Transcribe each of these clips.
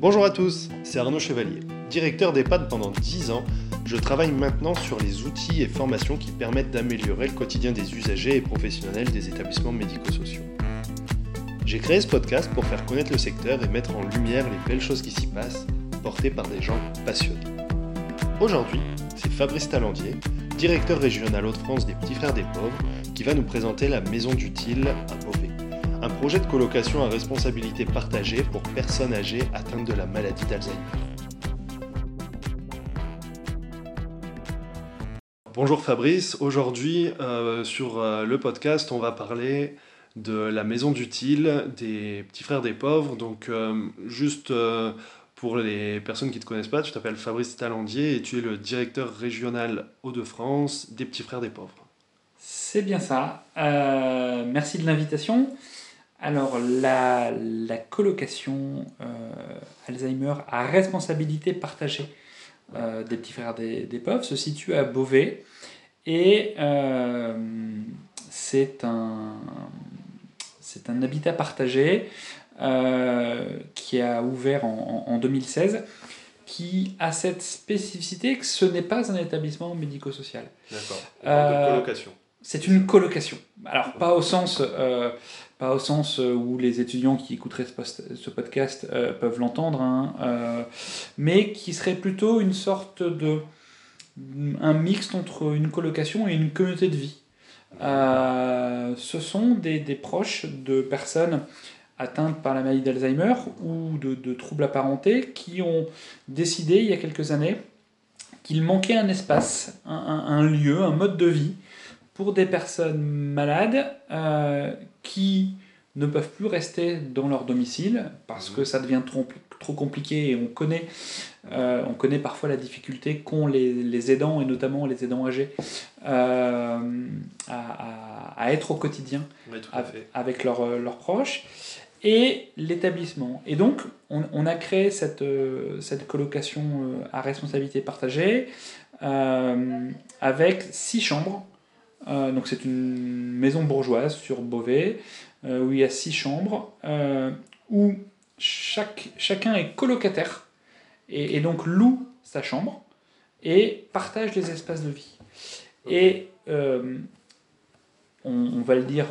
Bonjour à tous, c'est Arnaud Chevalier. Directeur d'EHPAD pendant 10 ans, je travaille maintenant sur les outils et formations qui permettent d'améliorer le quotidien des usagers et professionnels des établissements médico-sociaux. J'ai créé ce podcast pour faire connaître le secteur et mettre en lumière les belles choses qui s'y passent, portées par des gens passionnés. Aujourd'hui, c'est Fabrice Talandier, directeur régional Hauts-de-France des Petits Frères des Pauvres, qui va nous présenter la Maison d'Utile à Beauvais un projet de colocation à responsabilité partagée pour personnes âgées atteintes de la maladie d'Alzheimer. Bonjour Fabrice, aujourd'hui euh, sur euh, le podcast on va parler de la maison d'utile des petits frères des pauvres. Donc euh, juste pour les personnes qui ne te connaissent pas, tu t'appelles Fabrice Talandier et tu es le directeur régional Hauts-de-France des petits frères des pauvres. C'est bien ça. merci de l'invitation. Alors, la, colocation euh, Alzheimer à responsabilité partagée euh, des petits frères des, pauvres se situe à Beauvais et euh, c'est un, un habitat partagé qui a ouvert en, en, 2016 qui a cette spécificité que ce n'est pas un établissement médico-social. D'accord. colocation. C'est une colocation. Alors, pas au sens pas au sens euh, où les étudiants qui écouteraient ce podcast euh, peuvent l'entendre, hein, euh, mais qui serait plutôt une sorte de un mixte entre une colocation et une communauté de vie. ce sont des, des, proches de personnes atteintes par la maladie d'Alzheimer ou de, de, troubles apparentés qui ont décidé il y a quelques années qu'il manquait un espace, un, un, lieu, un mode de vie pour des personnes malades qui ne peuvent plus rester dans leur domicile parce que ça devient trop, trop compliqué et on connaît, euh, on connaît parfois la difficulté qu'ont les, les, aidants et notamment les aidants âgés euh, à, à, être au quotidien avec leurs leurs proches et l'établissement. Et donc, on, on, a créé cette, cette colocation à responsabilité partagée avec six chambres euh, donc c'est une maison bourgeoise sur Beauvais, euh, où il y a six chambres, euh, où chaque, chacun est colocataire, et, donc loue sa chambre, et partage les espaces de vie. Et on, va le dire,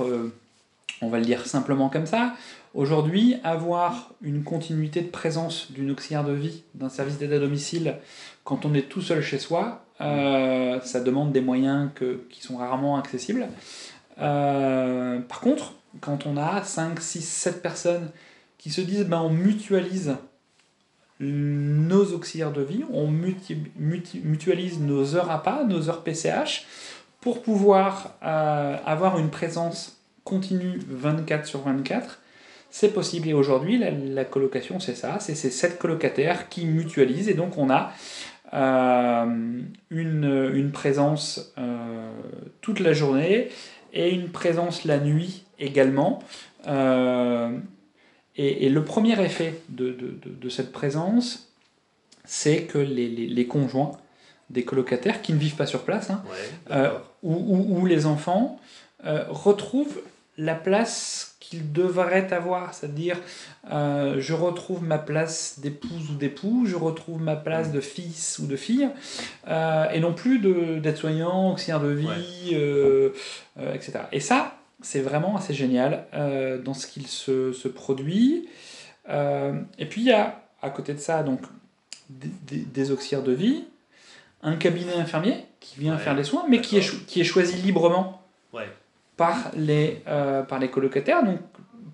on va le dire simplement comme ça, Aujourd'hui, avoir une continuité de présence d'une auxiliaire de vie, d'un service d'aide à domicile, quand on est tout seul chez soi, euh, ça demande des moyens que, qui sont rarement accessibles. Euh, par contre, quand on a 5, 6, 7 personnes qui se disent ben, on mutualise nos auxiliaires de vie, on mutualise nos heures APA, nos heures PCH, pour pouvoir euh, avoir une présence continue 24 sur 24, c'est possible. Et aujourd'hui, la, colocation, c'est ça, c'est ces sept colocataires qui mutualisent, et donc on a euh, une, une, présence euh, toute la journée et une présence la nuit également. Euh, et, le premier effet de, de, de, cette présence, c'est que les, les, les, conjoints des colocataires qui ne vivent pas sur place, hein, ou, ou, ou, les enfants, retrouvent la place qu'il devrait avoir, c'est-à-dire euh, je retrouve ma place d'épouse ou d'époux, je retrouve ma place de fils ou de fille, euh, et non plus d'aide-soignant, auxiliaire de vie, euh, etc. Et ça, c'est vraiment assez génial dans ce qu'il se, se, produit. et puis il y a à côté de ça donc des, des, auxiliaires de vie, un cabinet infirmier qui vient faire les soins, mais qui est, qui est choisi librement. Ouais par les, euh, par les colocataires. Donc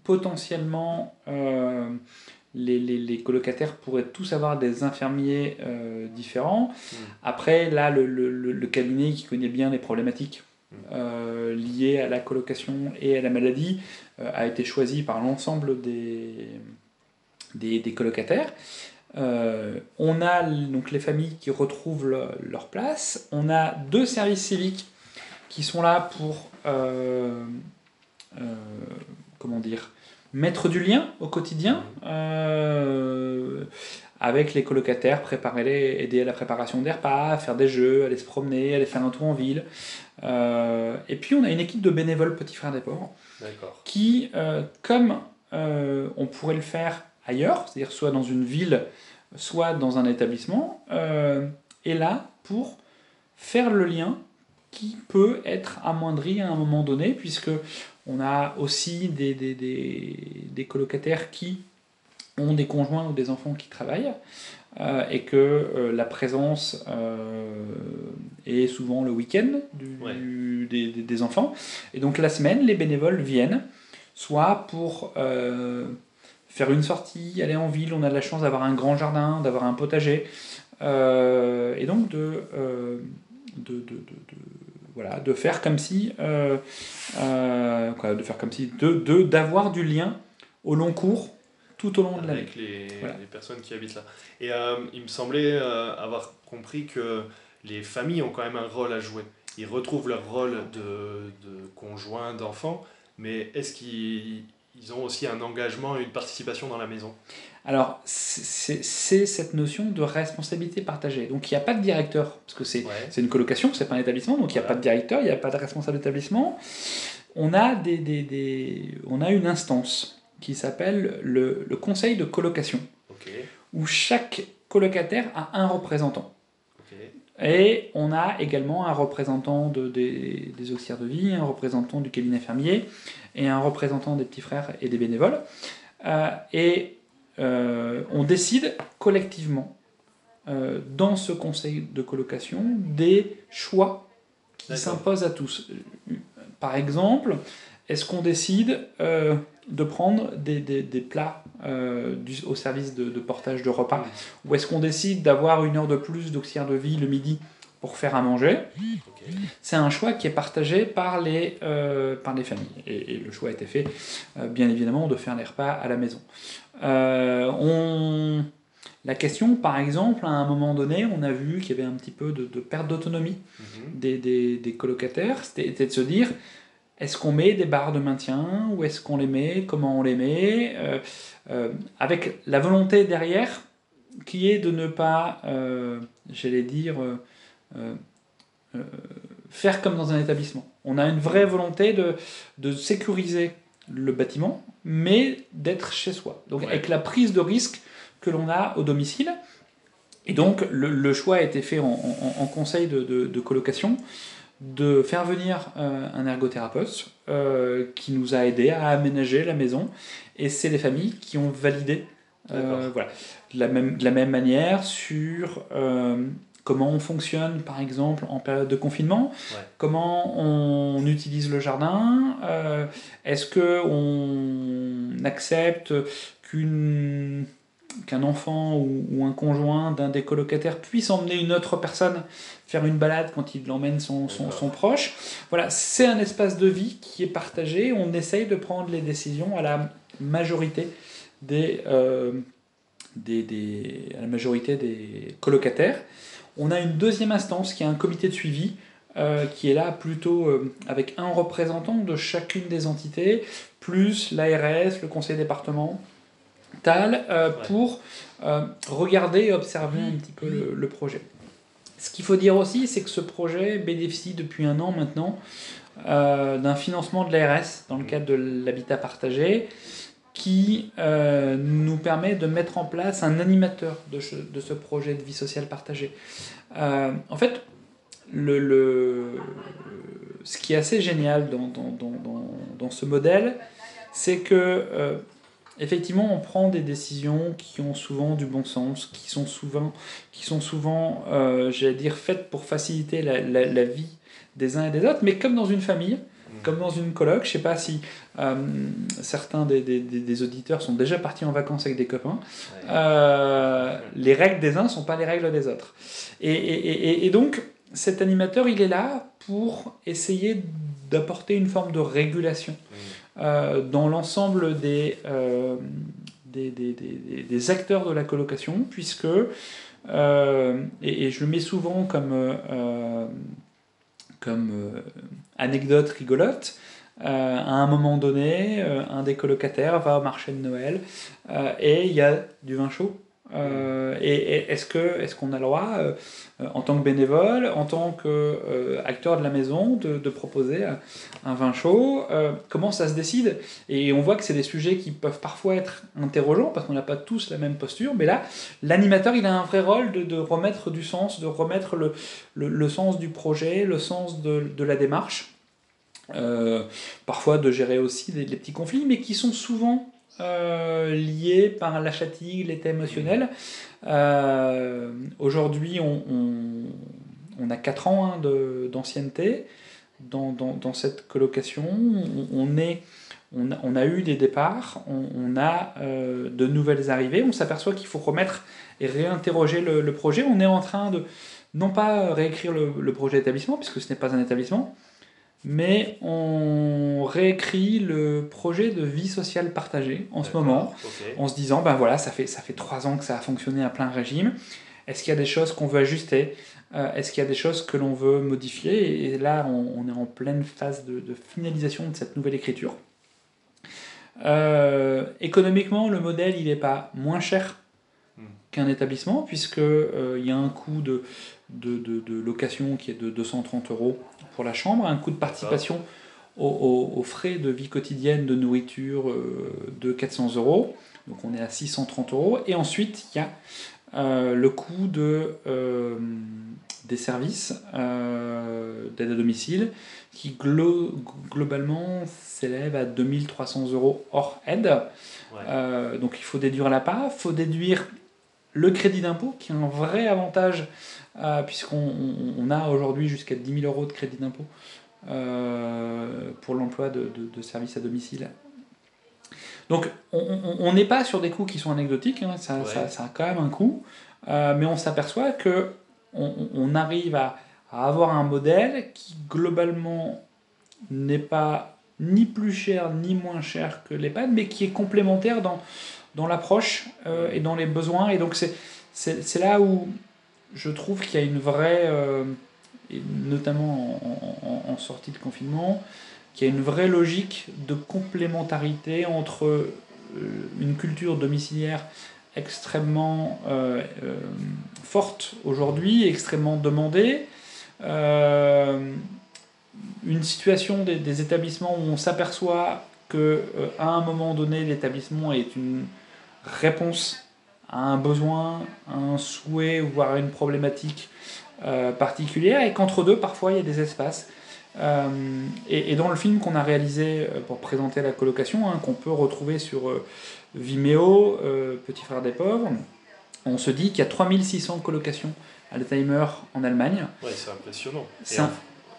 potentiellement, euh, les, les, les, colocataires pourraient tous avoir des infirmiers euh, différents. Mmh. Après, là, le, le, le, cabinet qui connaît bien les problématiques mmh. liées à la colocation et à la maladie a été choisi par l'ensemble des, des, des, colocataires. on a donc les familles qui retrouvent leur place. On a deux services civiques qui sont là pour euh, euh, comment dire, mettre du lien au quotidien euh, avec les colocataires, préparer les, aider à la préparation des repas, faire des jeux, aller se promener, aller faire un tour en ville. et puis on a une équipe de bénévoles petits frères des pauvres qui, comme on pourrait le faire ailleurs, c'est-à-dire soit dans une ville, soit dans un établissement, est là pour faire le lien qui peut être amoindri à un moment donné, puisque on a aussi des, des, des, colocataires qui ont des conjoints ou des enfants qui travaillent, euh, et que euh, la présence euh, est souvent le week-end des, des, enfants. Et donc la semaine, les bénévoles viennent, soit pour faire une sortie, aller en ville, on a de la chance d'avoir un grand jardin, d'avoir un potager, et donc de, de, de, de voilà, de faire comme si, euh, euh, quoi, de faire comme si, de d'avoir du lien au long cours tout au long de l'année. Avec les, les, personnes qui habitent là. Et euh, il me semblait avoir compris que les familles ont quand même un rôle à jouer. Ils retrouvent leur rôle de, de conjoint, d'enfant, mais est-ce qu'ils ils ont aussi un engagement et une participation dans la maison alors, c'est cette notion de responsabilité partagée. Donc, il n'y a pas de directeur, parce que c'est une colocation, c'est pas un établissement, donc il n'y a pas de directeur, il n'y a pas de responsable d'établissement. On, a des, des, des, on a une instance qui s'appelle le, le, conseil de colocation, où chaque colocataire a un représentant. Et on a également un représentant de, des, des auxiliaires de vie, un représentant du cabinet fermier et un représentant des petits frères et des bénévoles. Euh, et euh, on décide collectivement euh, dans ce conseil de colocation des choix qui s'imposent à tous. Par exemple, est-ce qu'on décide de prendre des, des, des plats du, au service de, de, portage de repas Ou est-ce qu'on décide d'avoir une heure de plus d'auxiliaire de vie le midi pour faire à manger? C'est un choix qui est partagé par les, par les familles. Et, et, le choix a été fait, bien évidemment, de faire les repas à la maison. Euh, on... La question, par exemple, à un moment donné, on a vu qu'il y avait un petit peu de, perte d'autonomie mhm. des, des, des, colocataires. C'était de se dire, est-ce qu'on met des barres de maintien Où est-ce qu'on les met? Comment on les met? Euh, euh, Avec la volonté derrière qui est de ne pas, j'allais dire, faire comme dans un établissement. On a une vraie volonté de, de sécuriser le bâtiment, mais d'être chez soi. Donc avec la prise de risque que l'on a au domicile. Et donc le, choix a été fait en, conseil de, colocation de faire venir euh, un ergothérapeute euh, qui nous a aidé à aménager la maison. Et c'est les familles qui ont validé euh, voilà. de, la même, de la même manière sur comment on fonctionne par exemple en période de confinement, comment on utilise le jardin, est-ce que on accepte qu'une qu'un enfant ou, un conjoint d'un des colocataires puisse emmener une autre personne faire une balade quand il l'emmène son, son, son, proche. Voilà, c'est un espace de vie qui est partagé. On essaye de prendre les décisions à la majorité des, euh, des, des, à la majorité des colocataires. On a une deuxième instance qui est un comité de suivi euh, qui est là plutôt euh, avec un représentant de chacune des entités, plus l'ARS, le conseil départemental, euh, pour regarder et observer un petit peu le, projet. Ce qu'il faut dire aussi, c'est que ce projet bénéficie depuis un an maintenant d'un financement de l'ARS dans le cadre de l'habitat partagé qui euh, nous permet de mettre en place un animateur de ce, de ce projet de vie sociale partagée. Euh, en fait, le, le, ce qui est assez génial dans, dans, dans, dans ce modèle, c'est que euh, effectivement on prend des décisions qui ont souvent du bon sens, qui sont souvent, qui sont souvent j'allais dire, faites pour faciliter la, la, la vie des uns et des autres, mais comme dans une famille, comme dans une colloque, je sais pas si euh, certains des, des, des, auditeurs sont déjà partis en vacances avec des copains. Euh, les règles des uns ne sont pas les règles des autres. Et, et, et, donc, cet animateur, il est là pour essayer d'apporter une forme de régulation euh, dans l'ensemble des, des, des, acteurs de la colocation, puisque, et, je le mets souvent comme comme euh, anecdote rigolote, euh, à un moment donné, euh, un des colocataires va au marché de Noël et il y a du vin chaud euh, et, est-ce que est-ce qu'on a le droit, euh, en tant que bénévole, en tant qu'acteur de la maison, de, proposer un vin chaud Comment ça se décide? Et on voit que c'est des sujets qui peuvent parfois être interrogeants parce qu'on n'a pas tous la même posture. Mais là, l'animateur, il a un vrai rôle de, remettre du sens, de remettre le, le, sens du projet, le sens de, de la démarche. parfois de gérer aussi des, les petits conflits, mais qui sont souvent euh, liés par la fatigue, l'état émotionnel. Euh, aujourd'hui, on, on, a 4 ans hein, d'ancienneté dans, dans, dans, cette colocation. On, on, a, a eu des départs, on, a euh, de nouvelles arrivées. On s'aperçoit qu'il faut remettre et réinterroger le, le, projet. On est en train de non pas réécrire le, le projet d'établissement, puisque ce n'est pas un établissement, mais on réécrit le projet de vie sociale partagée en ce moment, en se disant, ben voilà, ça fait, ça fait trois ans que ça a fonctionné à plein régime, est-ce qu'il y a des choses qu'on veut ajuster? Euh, Est-ce qu'il y a des choses que l'on veut modifier? Et là, on, est en pleine phase de, finalisation de cette nouvelle écriture. Euh, économiquement, le modèle, il n'est pas moins cher hmm. qu'un établissement, puisqu'il euh, y a un coût de, de, de, location qui est de 230 euros pour la chambre, un coût de participation aux, frais de vie quotidienne de nourriture euh, de 400 euros. Donc on est à 630 euros. Et ensuite, il y a euh, le coût de, euh, des services d'aide à domicile qui globalement s'élève à 2300 euros hors aide. donc il faut déduire la part, il faut déduire le crédit d'impôt qui a un vrai avantage euh, puisqu'on a aujourd'hui jusqu'à 10 000 euros de crédit d'impôt euh, pour l'emploi de, services à domicile. Donc on n'est pas sur des coûts qui sont anecdotiques, hein, ça, a quand même un coût, euh, mais on s'aperçoit que on, arrive à, avoir un modèle qui globalement n'est pas ni plus cher ni moins cher que l'EHPAD, mais qui est complémentaire dans, dans l'approche et dans les besoins. Et donc c'est là où je trouve qu'il y a une vraie, euh, notamment en, sortie de confinement, qu'il y a une vraie logique de complémentarité entre euh, une culture domiciliaire extrêmement euh, forte aujourd'hui, extrêmement demandée, une situation des, des, établissements où on s'aperçoit que à un moment donné l'établissement est une réponse un besoin, un souhait, voire une problématique euh, particulière, et qu'entre deux, parfois, il y a des espaces. Euh, et, dans le film qu'on a réalisé euh, pour présenter la colocation, hein, qu'on peut retrouver sur Vimeo, Petit frère des pauvres, on se dit qu'il y a 3600 colocations Alzheimer en Allemagne. Ouais, c'est impressionnant.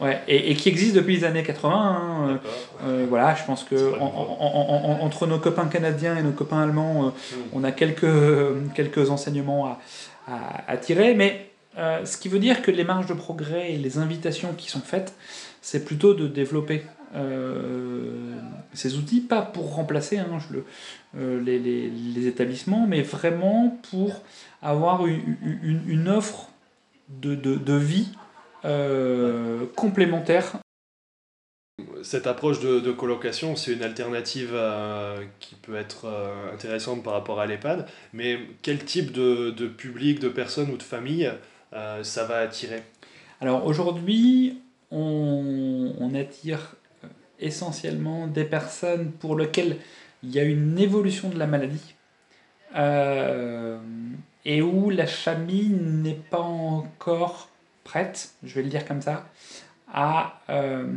Ouais, et, qui existe depuis les années 80. Hein, euh, euh, voilà, je pense que entre nos copains canadiens et nos copains allemands, euh, hmm. on a quelques, quelques enseignements à, à, tirer. Mais ce qui veut dire que les marges de progrès et les invitations qui sont faites, c'est plutôt de développer ces outils, pas pour remplacer hein, le, les, les, les, établissements, mais vraiment pour avoir une, une, une offre de, de, de vie euh, complémentaires. Cette approche de, colocation, c'est une alternative euh, qui peut être euh, intéressante par rapport à l'EHPAD, mais quel type de, de, public, de personnes ou de familles ça va attirer? Alors aujourd'hui, on, on, attire essentiellement des personnes pour lesquelles il y a une évolution de la maladie et où la famille n'est pas encore prête, je vais le dire comme ça, à, euh,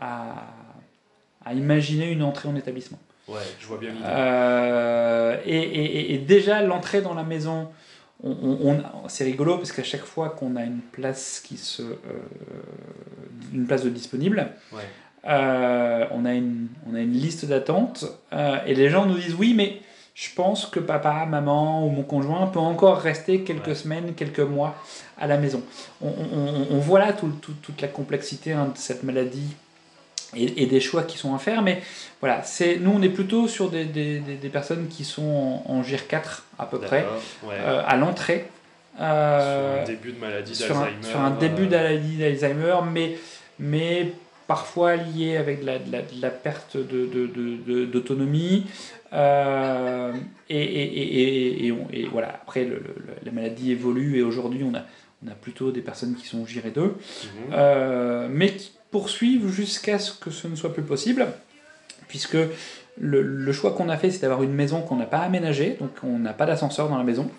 à, à, imaginer une entrée en établissement. Ouais, je vois bien euh, et, et, et, déjà, l'entrée dans la maison, on, on, c'est rigolo parce qu'à chaque fois qu'on a une place qui se, euh, une place de disponible, ouais. euh, on, a une, on a une liste d'attente et les gens nous disent oui, mais je pense que papa, maman ou mon conjoint peut encore rester quelques semaines, quelques mois à la maison. On, voit là toute la complexité hein, de cette maladie et, des choix qui sont à faire, mais voilà, c'est nous on est plutôt sur des, personnes qui sont en, GIR 4 à peu près, euh, à l'entrée. Euh, sur un début de maladie d'Alzheimer. Sur, un début maladie d'Alzheimer, mais, mais parfois liées avec de la, de la, de la perte d'autonomie. Euh, et, et, et, et, voilà, après, le, le, la maladie évolue et aujourd'hui, on a, on a plutôt des personnes qui sont gérées d'eux, mmh. euh, mais qui poursuivent jusqu'à ce que ce ne soit plus possible, puisque le, le choix qu'on a fait, c'est d'avoir une maison qu'on n'a pas aménagée, donc on n'a pas d'ascenseur dans la maison.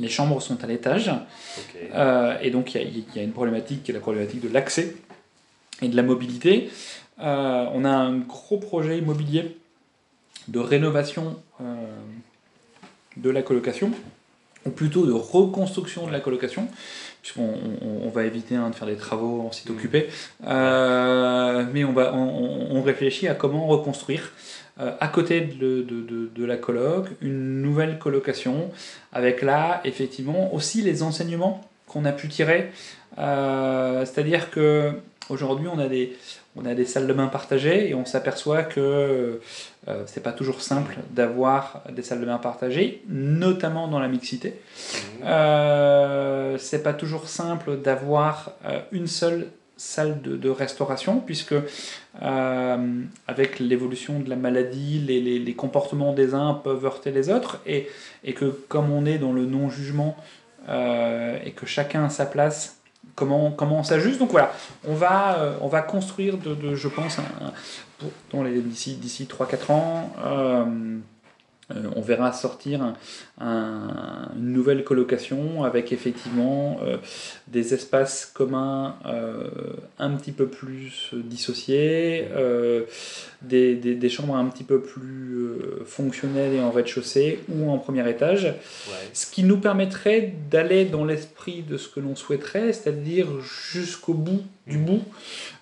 Les chambres sont à l'étage. Okay. Euh, et donc il y, y, a une problématique qui est la problématique de l'accès et de la mobilité. Euh, on a un gros projet immobilier de rénovation euh, de la colocation, ou plutôt de reconstruction de la colocation, puisqu'on on, on va éviter hein, de faire des travaux en site mmh. occupé, euh, mais on, va, on, on, réfléchit à comment reconstruire euh, à côté de, de, de, de, la coloc une nouvelle colocation, avec là effectivement aussi les enseignements qu'on a pu tirer, euh, c'est-à-dire que aujourd'hui on a des on a des salles de bain partagées et on s'aperçoit que euh, c'est pas toujours simple d'avoir des salles de bain partagées, notamment dans la mixité. Mmh. Euh, c'est pas toujours simple d'avoir euh, une seule salle de, de restauration, puisque euh, avec l'évolution de la maladie, les, les, les, comportements des uns peuvent heurter les autres, et, et que comme on est dans le non-jugement euh, et que chacun a sa place, comment, comment on s'ajuste. Donc voilà, on va, euh, on va construire, de, je pense, d'ici 3-4 ans, euh, on verra sortir un, un, une nouvelle colocation avec effectivement euh, des espaces communs euh, un petit peu plus dissociés, des, des, des, chambres un petit peu plus fonctionnelles et en rez-de-chaussée ou en premier étage, ouais. ce qui nous permettrait d'aller dans l'esprit de ce que l'on souhaiterait, c'est-à-dire jusqu'au bout du mmh. bout.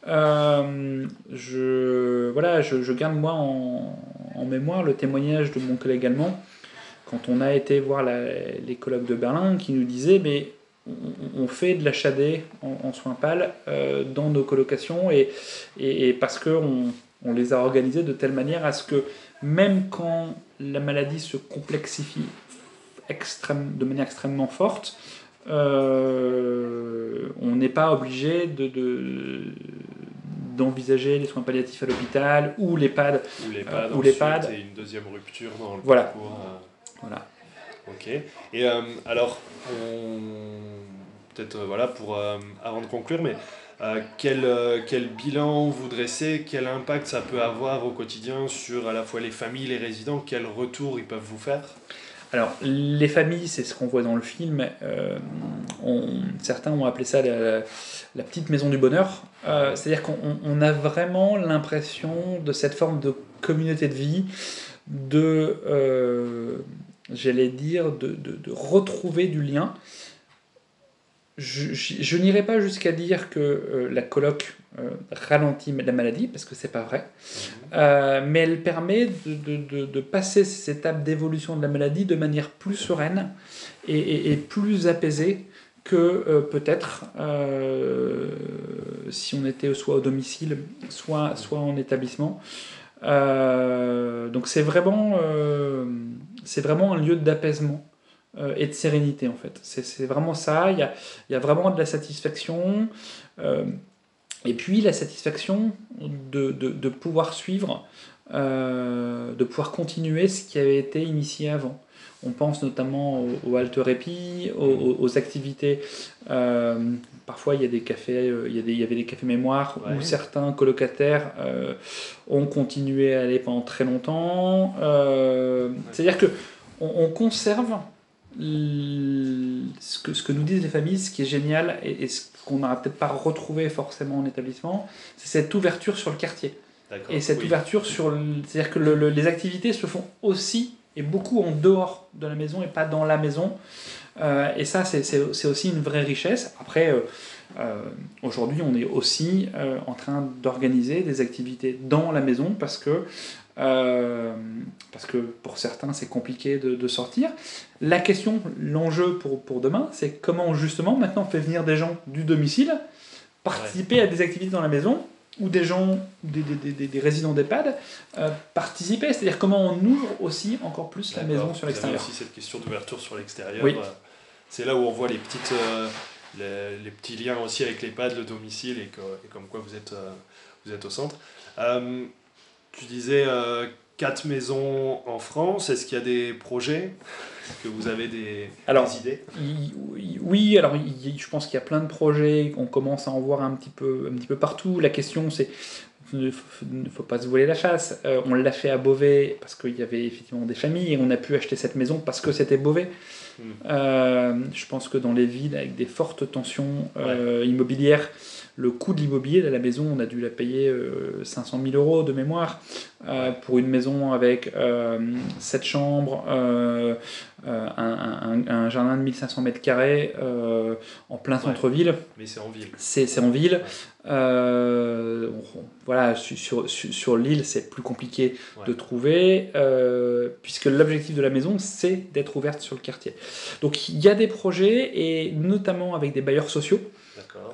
je, voilà, je, je garde moi en, en mémoire le témoignage de mon collègue allemand quand on a été voir la, les colloques de Berlin qui nous disaient mais on, fait de l'achat en, en soins pâles euh, dans nos colocations et, et, parce qu'on on les a organisés de telle manière à ce que même quand la maladie se complexifie extrême, de manière extrêmement forte, euh, on n'est pas obligé de, de, d'envisager les soins palliatifs à l'hôpital ou l'EHPAD. Ou l'EHPAD, euh, ou l'EHPAD. une deuxième rupture dans le voilà. parcours. Euh... Voilà. Ok. Et euh, alors, peut-être voilà pour avant de conclure, mais quel, quel bilan vous dressez, quel impact ça peut avoir au quotidien sur à la fois les familles, les résidents, quel retour ils peuvent vous faire? Alors, les familles, c'est ce qu'on voit dans le film. Euh, certains ont appelé ça la, petite maison du bonheur. Euh, C'est-à-dire qu'on on a vraiment l'impression de cette forme de communauté de vie, de, euh, j'allais dire, de, de, de, retrouver du lien. Je, je, je n'irai pas jusqu'à dire que euh, la coloc euh, ralentit la maladie, parce que c'est pas vrai, euh, mais elle permet de, de, de passer ces étapes d'évolution de la maladie de manière plus sereine et, et, et plus apaisée que peut-être si on était soit au domicile, soit, soit en établissement. Donc c'est vraiment, c'est vraiment un lieu d'apaisement et de sérénité en fait. C'est vraiment ça, il y a, y a vraiment de la satisfaction. Et puis la satisfaction de, de, de pouvoir suivre, euh, de pouvoir continuer ce qui avait été initié avant. On pense notamment au, au halte-répit, aux, aux, activités. Euh, parfois, il y, a des cafés, euh, il, y a des, il y avait des cafés mémoire ouais. où certains colocataires euh, ont continué à aller pendant très longtemps. Euh, ouais. C'est-à-dire que on, on conserve ce que, ce que nous disent les familles, ce qui est génial et, et ce qu'on n'aura peut-être pas retrouvé forcément en établissement, c'est cette ouverture sur le quartier. Et cette oui. ouverture sur. C'est-à-dire que le, le, les activités se font aussi et beaucoup en dehors de la maison et pas dans la maison. Euh, et ça, c'est aussi une vraie richesse. Après, euh, euh, aujourd'hui, on est aussi en train d'organiser des activités dans la maison parce que, euh, parce que pour certains, c'est compliqué de, de, sortir. La question, l'enjeu pour, pour demain, c'est comment justement maintenant on fait venir des gens du domicile participer ouais. à des activités dans la maison ou des gens, des, des, des, des résidents d'EHPAD, euh, participer. C'est-à-dire comment on ouvre aussi encore plus la maison sur l'extérieur. aussi cette question d'ouverture sur l'extérieur. Oui. C'est là où on voit les petites... Euh, les, les, petits liens aussi avec l'EHPAD, le domicile, et, que, et, comme quoi vous êtes, euh, vous êtes au centre. Tu disais quatre maisons en France. Est-ce qu'il y a des projets? Est-ce que vous avez des, alors, idées? Oui, alors je pense qu'il y a plein de projets. On commence à en voir un petit peu, un petit peu partout. La question, c'est ne faut pas se voiler la chasse. Euh, on l'a fait à Beauvais parce qu'il y avait effectivement des familles et on a pu acheter cette maison parce que c'était Beauvais. Hmm. Euh, je pense que dans les villes avec des fortes tensions euh, immobilières, le coût de l'immobilier de la maison, on a dû la payer 500 euh, 000 euros de mémoire euh, pour une maison avec 7 euh, chambres, un, jardin de 1500 mètres carrés en plein centre-ville. Mais c'est en ville. C'est en ville. voilà, sur, sur, sur l'île, c'est plus compliqué de trouver, puisque l'objectif de la maison, c'est d'être ouverte sur le quartier. Donc il y a des projets, et notamment avec des bailleurs sociaux.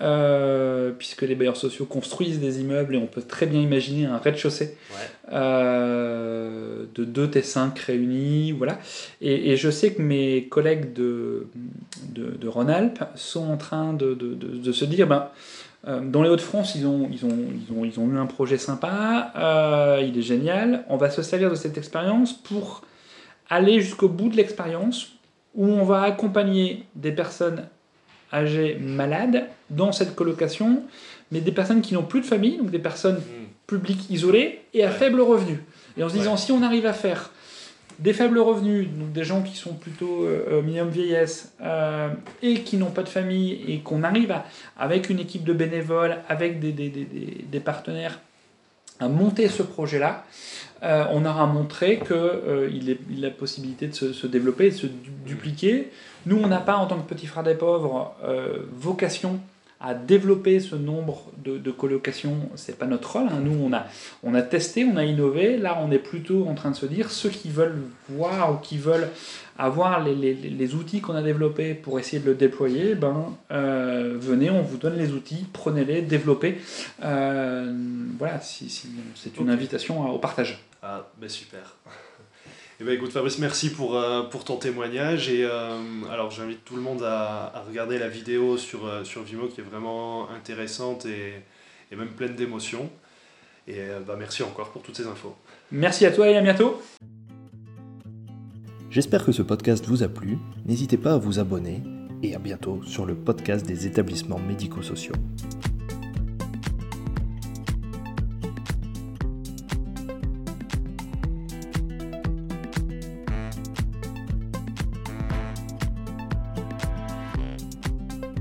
Euh, puisque les bailleurs sociaux construisent des immeubles et on peut très bien imaginer un rez-de-chaussée euh, de 2 T5 réunis. Voilà. Et, je sais que mes collègues de, de, Rhône-Alpes sont en train de, de se dire ben, euh, dans les Hauts-de-France, ils ont, ils, ont, ils, ont, ils ont eu un projet sympa, il est génial. On va se servir de cette expérience pour aller jusqu'au bout de l'expérience où on va accompagner des personnes âgés malades dans cette colocation, mais des personnes qui n'ont plus de famille, donc des personnes hmm. publiques isolées et à faible revenu. Et en se disant, si on arrive à faire des faibles revenus, donc des gens qui sont plutôt euh, minimum vieillesse euh, et qui n'ont pas de famille, et qu'on arrive à, avec une équipe de bénévoles, avec des, des, des, des partenaires, à monter ce projet-là, euh, on aura montré qu'il euh, a la possibilité de se, développer, de se dupliquer. Nous, on n'a pas, en tant que petit frère des pauvres, euh, vocation à développer ce nombre de, colocations, c'est pas notre rôle. Hein. Nous, on a testé, on a innové. Là, on est plutôt en train de se dire ceux qui veulent voir ou qui veulent avoir les, les, les outils qu'on a développés pour essayer de le déployer, ben, euh, venez, on vous donne les outils, prenez-les, développez. Euh, voilà, si, si, c'est une invitation au partage. Ah, ben super. Eh ben écoute Fabrice, merci pour, euh, pour ton témoignage. Et euh, alors j'invite tout le monde à, à, regarder la vidéo sur, euh, sur Vimo qui est vraiment intéressante et, et même pleine d'émotions. Et bah, merci encore pour toutes ces infos. Merci à toi et à bientôt. J'espère que ce podcast vous a plu. N'hésitez pas à vous abonner et à bientôt sur le podcast des établissements médico-sociaux.